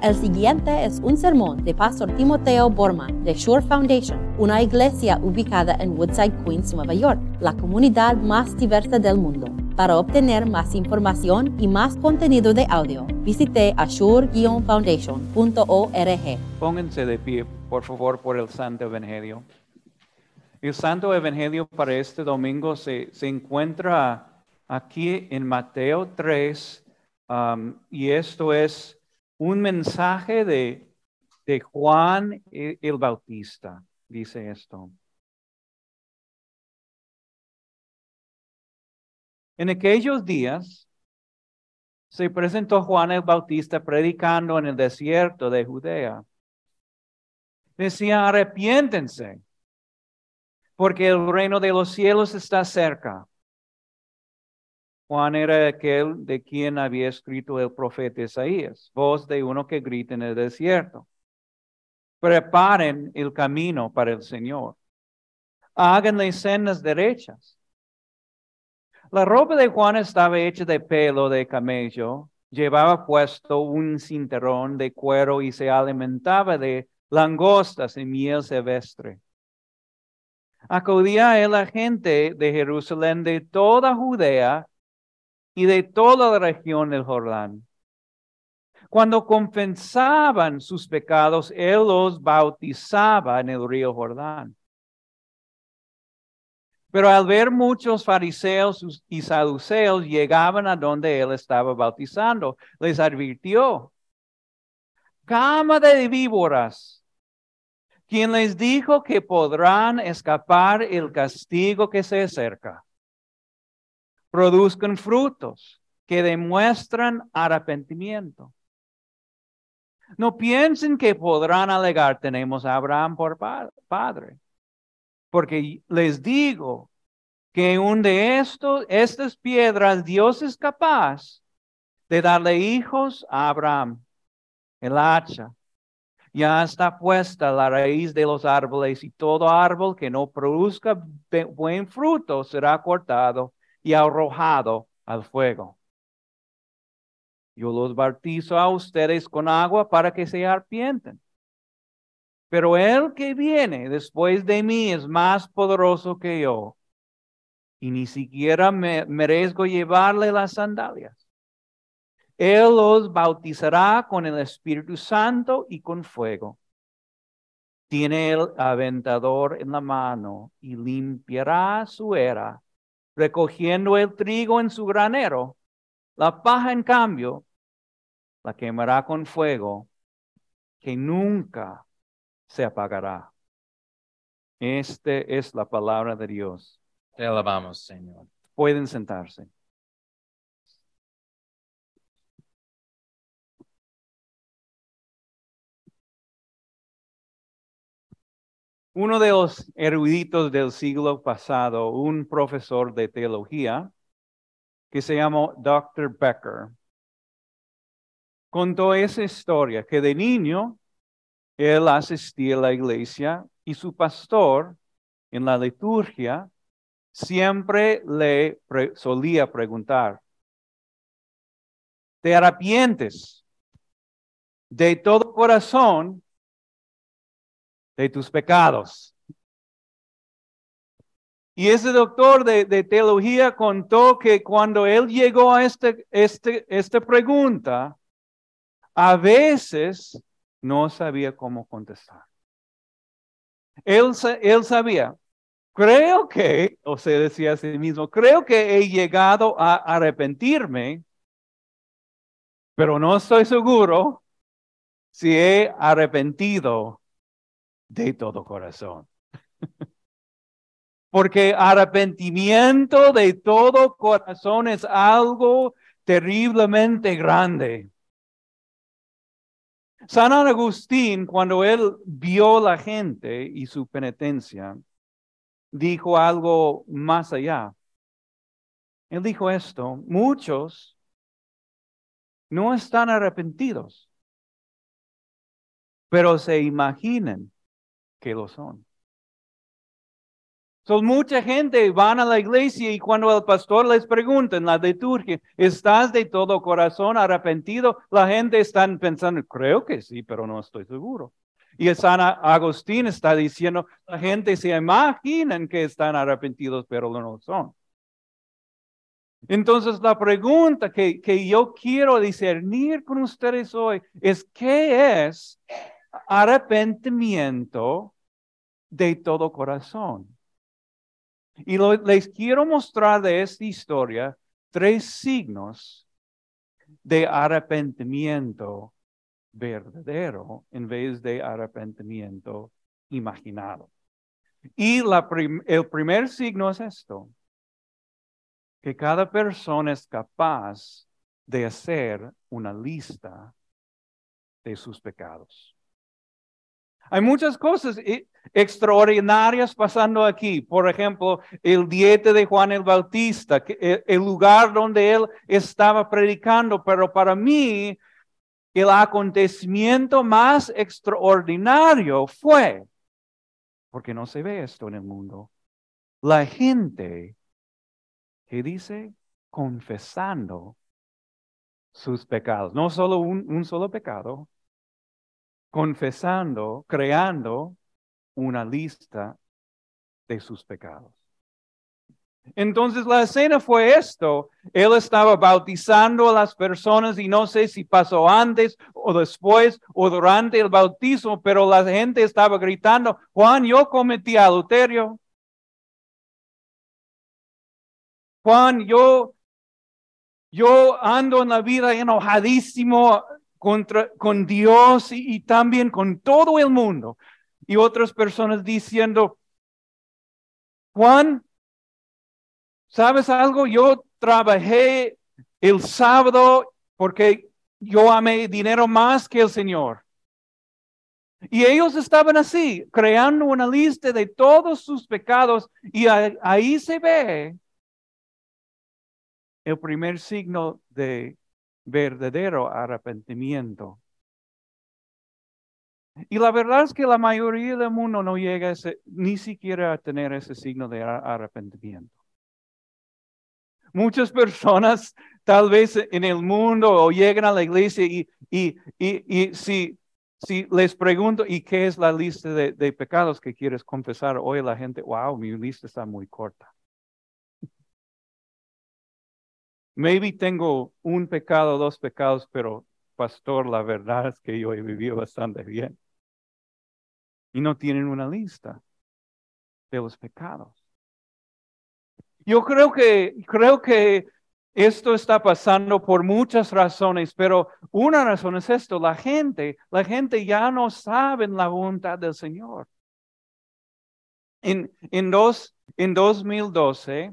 El siguiente es un sermón de Pastor Timoteo Borman de Shore Foundation, una iglesia ubicada en Woodside, Queens, Nueva York, la comunidad más diversa del mundo. Para obtener más información y más contenido de audio, visite ashore-foundation.org. Pónganse de pie, por favor, por el Santo Evangelio. El Santo Evangelio para este domingo se, se encuentra aquí en Mateo 3 um, y esto es un mensaje de, de Juan e, el Bautista, dice esto. En aquellos días se presentó Juan el Bautista predicando en el desierto de Judea. Decía, arrepiéntense, porque el reino de los cielos está cerca. Juan era aquel de quien había escrito el profeta Isaías, voz de uno que grita en el desierto. Preparen el camino para el Señor. Háganle escenas derechas. La ropa de Juan estaba hecha de pelo de camello, llevaba puesto un cinturón de cuero y se alimentaba de langostas y miel silvestre. Acudía a la gente de Jerusalén, de toda Judea y de toda la región del Jordán. Cuando confesaban sus pecados, Él los bautizaba en el río Jordán. Pero al ver muchos fariseos y saduceos llegaban a donde Él estaba bautizando, les advirtió, cama de víboras, quien les dijo que podrán escapar el castigo que se acerca produzcan frutos que demuestran arrepentimiento. No piensen que podrán alegar, tenemos a Abraham por padre, porque les digo que un de estos, estas piedras, Dios es capaz de darle hijos a Abraham. El hacha ya está puesta la raíz de los árboles y todo árbol que no produzca buen fruto será cortado y arrojado al fuego. Yo los bautizo a ustedes con agua para que se arpienten. Pero el que viene después de mí es más poderoso que yo. Y ni siquiera me merezco llevarle las sandalias. Él los bautizará con el Espíritu Santo y con fuego. Tiene el aventador en la mano y limpiará su era recogiendo el trigo en su granero. La paja, en cambio, la quemará con fuego que nunca se apagará. Esta es la palabra de Dios. Te alabamos, Señor. Pueden sentarse. Uno de los eruditos del siglo pasado, un profesor de teología, que se llamó Dr. Becker, contó esa historia que de niño él asistía a la iglesia y su pastor en la liturgia siempre le solía preguntar, ¿te arrepientes de todo corazón de tus pecados. Y ese doctor de, teología contó que cuando él llegó a este, este, esta pregunta, a veces no sabía cómo contestar. Él, él sabía, creo que, o se decía a sí mismo, creo que he llegado a arrepentirme, pero no estoy seguro si he arrepentido de todo corazón. Porque arrepentimiento de todo corazón es algo terriblemente grande. San Agustín, cuando él vio la gente y su penitencia, dijo algo más allá. Él dijo esto, muchos no están arrepentidos, pero se imaginan que lo son. So, mucha gente van a la iglesia y cuando el pastor les pregunta en la liturgia, ¿estás de todo corazón arrepentido? La gente está pensando, creo que sí, pero no estoy seguro. Y San Agustín está diciendo, la gente se imaginan que están arrepentidos, pero no son. Entonces la pregunta que, que yo quiero discernir con ustedes hoy es, ¿qué es arrepentimiento de todo corazón? Y les quiero mostrar de esta historia tres signos de arrepentimiento verdadero en vez de arrepentimiento imaginado. Y el primer signo es esto, que cada persona es capaz de hacer una lista de sus pecados. Hay muchas cosas eh, extraordinarias pasando aquí. Por ejemplo, el diete de Juan el Bautista, eh, el lugar donde él estaba predicando, pero para mí el acontecimiento más extraordinario fue, porque no se ve esto en el mundo, la gente que dice confesando sus pecados, no solo un, un solo pecado, confesando, creando una lista de sus pecados. Entonces la escena fue esto. Él estaba bautizando a las personas y no sé si pasó antes o después o durante el bautismo, pero la gente estaba gritando, Juan, yo cometí adulterio. Juan, yo, yo ando en la vida enojadísimo contra, con Dios y, también con todo el mundo. Y otras personas diciendo, Juan, ¿sabes algo? Yo trabajé el sábado porque yo amé dinero más que el Señor. Y ellos estaban así, creando una lista de todos sus pecados y ahí se ve el primer signo de verdadero arrepentimiento. Y la verdad es que la mayoría del mundo no llega ese, ni siquiera a tener ese signo de arrepentimiento. Muchas personas tal vez en el mundo o llegan a la iglesia y, y, y, si, si les pregunto, ¿y qué es la lista de, de pecados que quieres confesar? Hoy la gente, wow, mi lista está muy corta. Maybe tengo un pecado, dos pecados, pero pastor, la verdad es que yo he vivido bastante bien. Y no tienen una lista de los pecados. Yo creo que, creo que esto está pasando por muchas razones, pero una razón es esto, la gente, la gente ya no sabe la voluntad del Señor. En, en, dos, en 2012,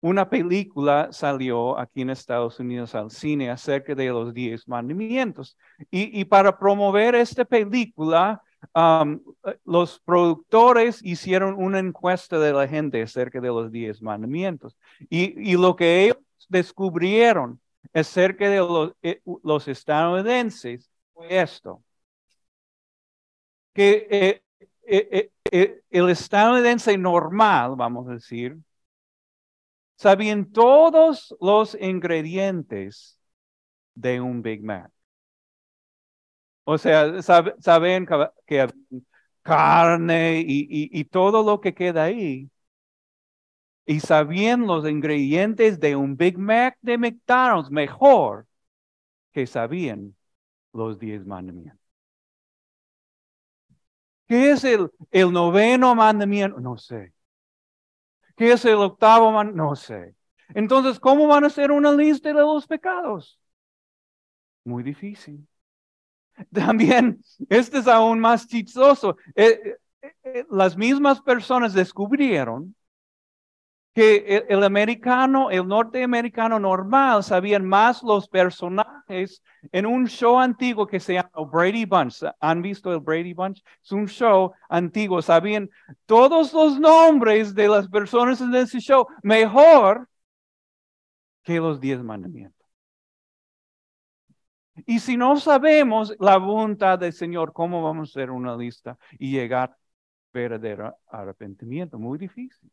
una película salió aquí en Estados Unidos al cine acerca de los diez mandamientos. Y, para promover esta película, um, los productores hicieron una encuesta de la gente acerca de los diez mandamientos. Y, lo que ellos descubrieron acerca de los, eh, los estadounidenses fue esto. Que eh, eh, el estadounidense normal, vamos a decir, sabían todos los ingredientes de un Big Mac. O sea, saben que, carne y, todo lo que queda ahí. Y sabían los ingredientes de un Big Mac de McDonald's mejor que sabían los diez mandamientos. ¿Qué es el noveno mandamiento? No sé. ¿Qué es el octavo? No sé. Entonces, ¿cómo van a hacer una lista de los pecados? Muy difícil. También, este es aún más chistoso. Eh, eh, eh, las mismas personas descubrieron que el, americano, el norteamericano normal, sabían más los personajes en un show antiguo que se llama Brady Bunch. ¿Han visto el Brady Bunch? Es un show antiguo. Sabían todos los nombres de las personas en ese show mejor que los diez mandamientos. Y si no sabemos la voluntad del Señor, ¿cómo vamos a hacer una lista y llegar verdadero arrepentimiento, muy difícil.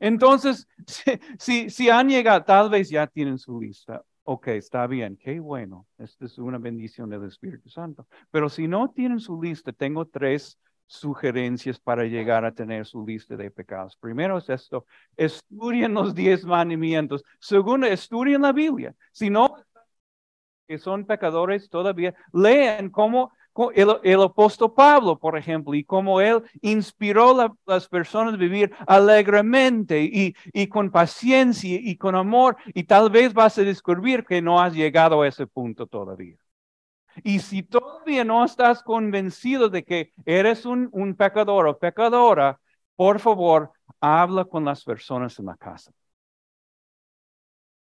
Entonces, si, si, han llegado, tal vez ya tienen su lista. Ok, está bien, qué bueno. Esta es una bendición del Espíritu Santo. Pero si no tienen su lista, tengo tres sugerencias para llegar a tener su lista de pecados. Primero es esto, estudien los diez mandamientos. Segundo, estudien la Biblia. Si no, que son pecadores todavía, lean cómo el, apóstol Pablo, por ejemplo, y cómo él inspiró a las personas a vivir alegremente y, con paciencia y con amor, y tal vez vas a descubrir que no has llegado a ese punto todavía. Y si todavía no estás convencido de que eres un pecador o pecadora, por favor, habla con las personas en la casa.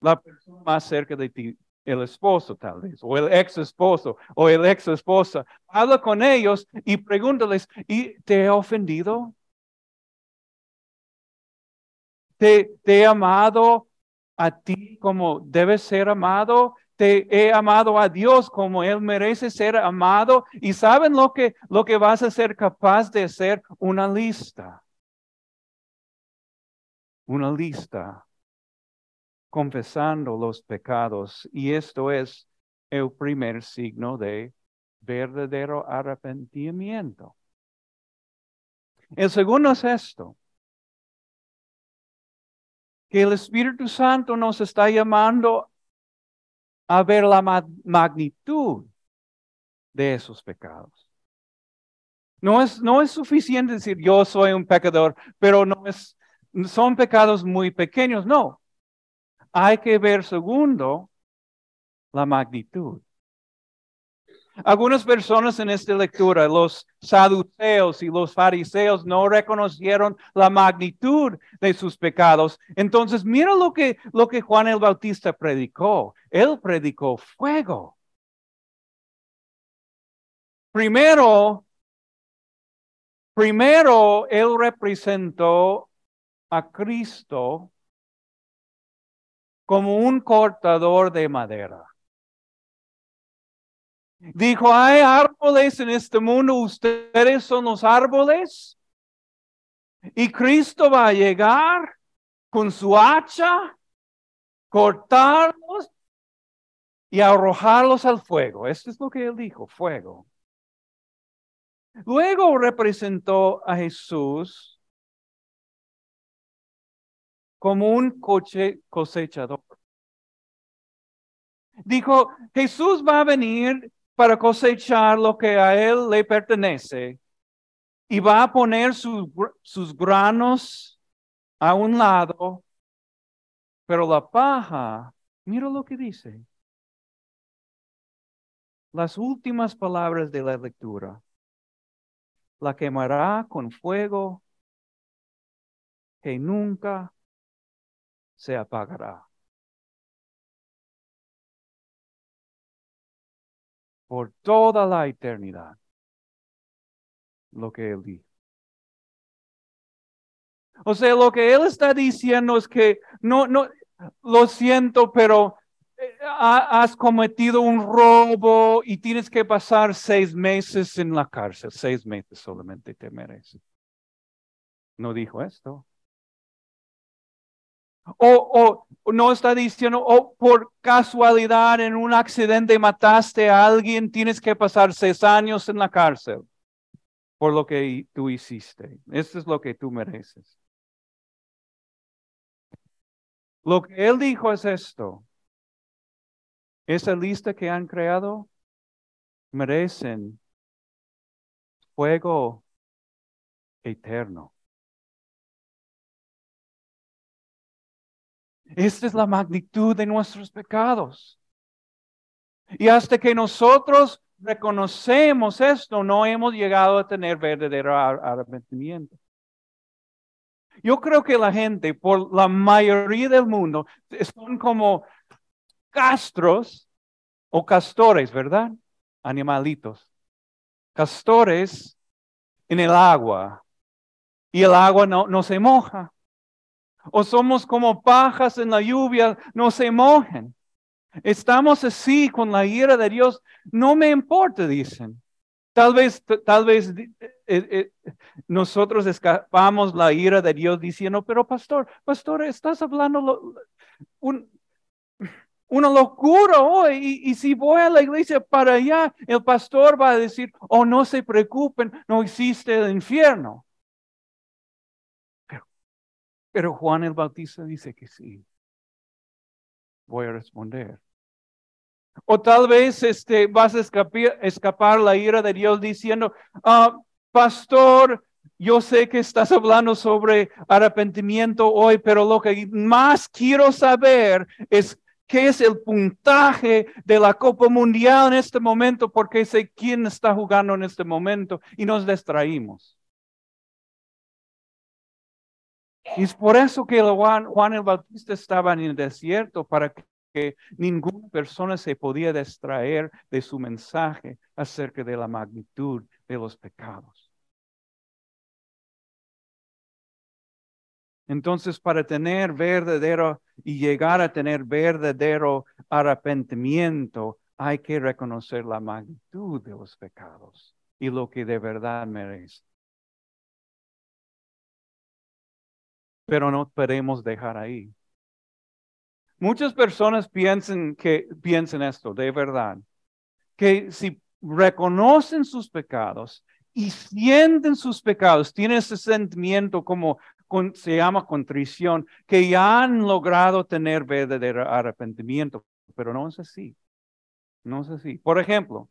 La persona más cerca de ti, el esposo tal vez, o el ex esposo, o el ex esposa. Habla con ellos y pregúntales, ¿y te he ofendido? ¿Te, te he amado a ti como debes ser amado? te he amado a Dios como Él merece ser amado. Y saben lo que, lo que vas a ser capaz de hacer? Una lista. Una lista confesando los pecados. Y esto es el primer signo de verdadero arrepentimiento. El segundo es esto, que el Espíritu Santo nos está llamando a ver la magnitud de esos pecados. No es, no es suficiente decir yo soy un pecador, pero no es, son pecados muy pequeños. No. Hay que ver segundo la magnitud. Algunas personas en esta lectura, los saduceos y los fariseos, no reconocieron la magnitud de sus pecados. Entonces, mira lo que, lo que Juan el Bautista predicó. Él predicó fuego. Primero, primero, él representó a Cristo como un cortador de madera. Dijo, hay árboles en este mundo, ustedes son los árboles. Y Cristo va a llegar con su hacha, cortarlos y arrojarlos al fuego. Esto es lo que él dijo, fuego. Luego representó a Jesús como un coche cosechador. Dijo, Jesús va a venir para cosechar lo que a él le pertenece y va a poner sus granos a un lado, pero la paja, mira lo que dice. Las últimas palabras de la lectura. La quemará con fuego que nunca se apagará. por toda la eternidad lo que él dijo. O sea, lo que él está diciendo es que no, no, lo siento, pero eh, has cometido un robo y tienes que pasar seis meses en la cárcel. Seis meses solamente te mereces. No dijo esto. O, o, no está diciendo, o por casualidad en un accidente mataste a alguien, tienes que pasar seis años en la cárcel por lo que tú hiciste. Esto es lo que tú mereces. Lo que él dijo es esto. Esa lista que han creado merecen fuego eterno. Esta es la magnitud de nuestros pecados. Y hasta que nosotros reconocemos esto, no hemos llegado a tener verdadero arrepentimiento. Yo creo que la gente, por la mayoría del mundo, son como castros o castores, ¿verdad? Animalitos. Castores en el agua. Y el agua no, no se moja o somos como pajas en la lluvia, no se mojen. Estamos así con la ira de Dios. No me importa, dicen. Tal vez, tal vez eh, eh, nosotros escapamos la ira de Dios diciendo, pero pastor, pastor, estás hablando un, una locura hoy. Y, si voy a la iglesia para allá, el pastor va a decir, oh, no se preocupen, no existe el infierno. Pero, Juan el Bautista dice que sí. Voy a responder. O tal vez este, vas a escapar la ira de Dios diciendo, ah, pastor, yo sé que estás hablando sobre arrepentimiento hoy, pero lo que más quiero saber es qué es el puntaje de la Copa Mundial en este momento, porque sé quién está jugando en este momento y nos distraímos. Y es por eso que Juan, Juan el Bautista estaba en el desierto, para que ninguna persona se podía distraer de su mensaje acerca de la magnitud de los pecados. Entonces, para tener verdadero y llegar a tener verdadero arrepentimiento, hay que reconocer la magnitud de los pecados y lo que de verdad merece. Pero no podemos dejar ahí. Muchas personas piensan que piensan esto, de verdad, que si reconocen sus pecados y sienten sus pecados, tienen ese sentimiento como se llama contrición, que ya han logrado tener verdadero arrepentimiento, pero no es así. No es así. Por ejemplo,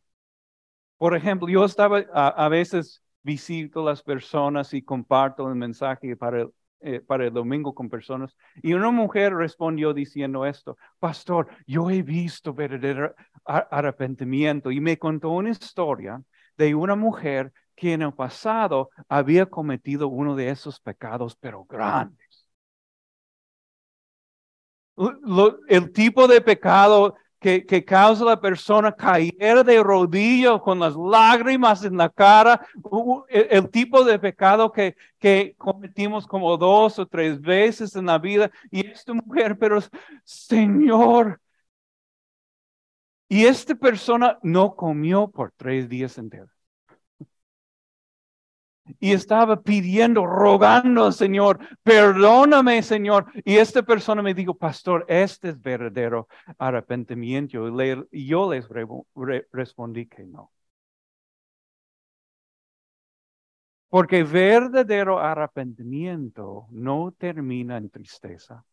por ejemplo, yo estaba, a, veces visito las personas y comparto el mensaje para el, eh, para el domingo con personas. Y una mujer respondió diciendo esto, pastor, yo he visto verdadero arrepentimiento y me contó una historia de una mujer que en el pasado había cometido uno de esos pecados, pero grandes. el tipo de pecado que, que, causa la persona caer de rodillas con las lágrimas en la cara, el, tipo de pecado que, que cometimos como dos o tres veces en la vida. Y esta mujer, pero Señor, y esta persona no comió por tres días enteros y estaba pidiendo, rogando, Señor, perdóname, Señor. Y esta persona me dijo, pastor, este es verdadero arrepentimiento. Y yo les respondí que no. Porque verdadero arrepentimiento no termina en tristeza.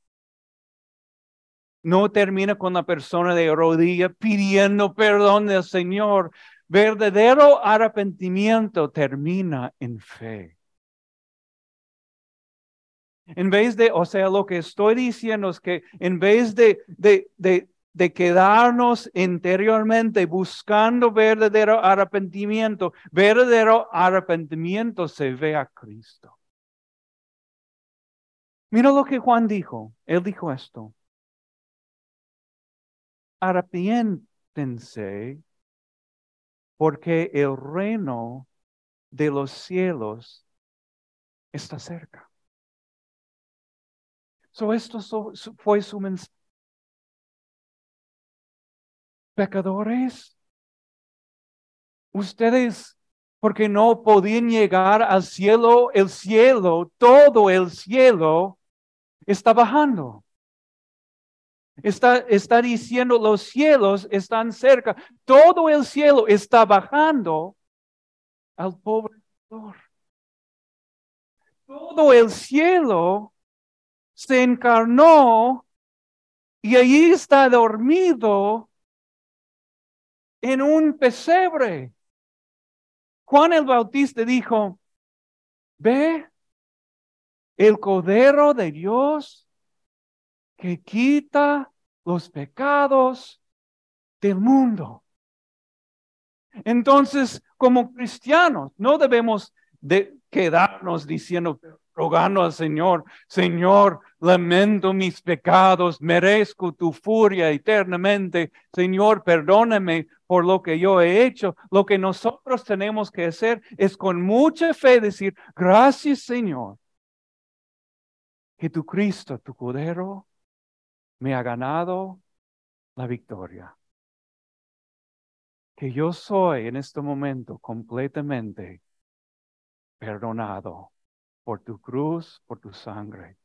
No termina con la persona de rodilla pidiendo perdón del Señor. Verdadero arrepentimiento termina en fe. En vez de, o sea, lo que estoy diciendo es que en vez de, de, de, de quedarnos interiormente buscando verdadero arrepentimiento, verdadero arrepentimiento se ve a Cristo. Mira lo que Juan dijo. Él dijo esto. Arrepiéntense porque el reino de los cielos está cerca. So esto fue su mensaje. Pecadores, ustedes, porque no podían llegar al cielo, el cielo, todo el cielo está bajando. Está, está diciendo los cielos están cerca. Todo el cielo está bajando al pobre Todo el cielo se encarnó y allí está dormido en un pesebre. Juan el Bautista dijo, ve el codero de Dios que quita los pecados del mundo. Entonces, como cristianos, no debemos de quedarnos diciendo, rogando al Señor, Señor, lamento mis pecados, merezco tu furia eternamente, Señor, perdóname por lo que yo he hecho. Lo que nosotros tenemos que hacer es con mucha fe decir, gracias Señor, que tu Cristo, tu Cordero, me ha ganado la victoria. que yo soy en este momento completamente perdonado por tu cruz, por tu sangre,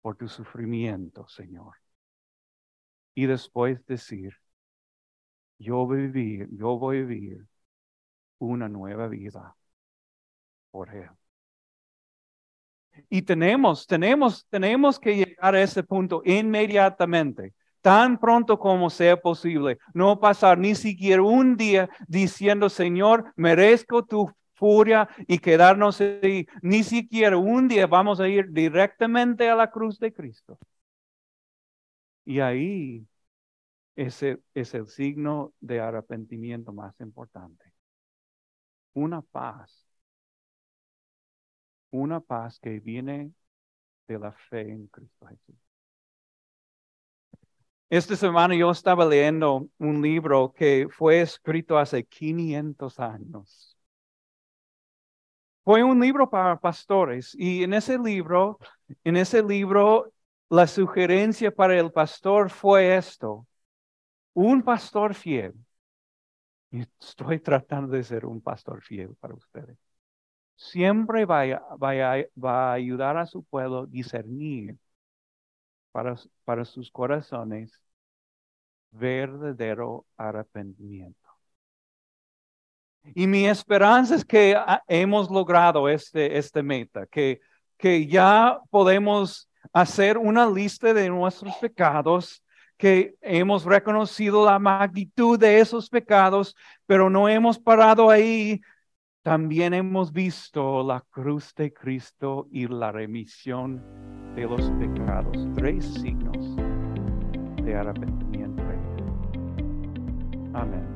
por tu sufrimiento, Señor. Y después decir, yo voy a vivir, yo voy a vivir una nueva vida por Él. Y tenemos, tenemos, tenemos que llegar a ese punto inmediatamente tan pronto como sea posible, no pasar ni siquiera un día diciendo, Señor, merezco tu furia y quedarnos ahí. Ni siquiera un día vamos a ir directamente a la cruz de Cristo. Y ahí ese es el signo de arrepentimiento más importante. Una paz. Una paz que viene de la fe en Cristo Jesús. Esta semana yo estaba leyendo un libro que fue escrito hace 500 años. Fue un libro para pastores y en ese libro, en ese libro, la sugerencia para el pastor fue esto. Un pastor fiel. estoy tratando de ser un pastor fiel para ustedes. Siempre va, va a ayudar a su pueblo a discernir para, sus corazones verdadero arrepentimiento. Y mi esperanza es que ah, hemos logrado este, este meta, que, que ya podemos hacer una lista de nuestros pecados, que hemos reconocido la magnitud de esos pecados, pero no hemos parado ahí. También hemos visto la cruz de Cristo y la remisión de los pecados. Tres signos de arrepentimiento. Amén.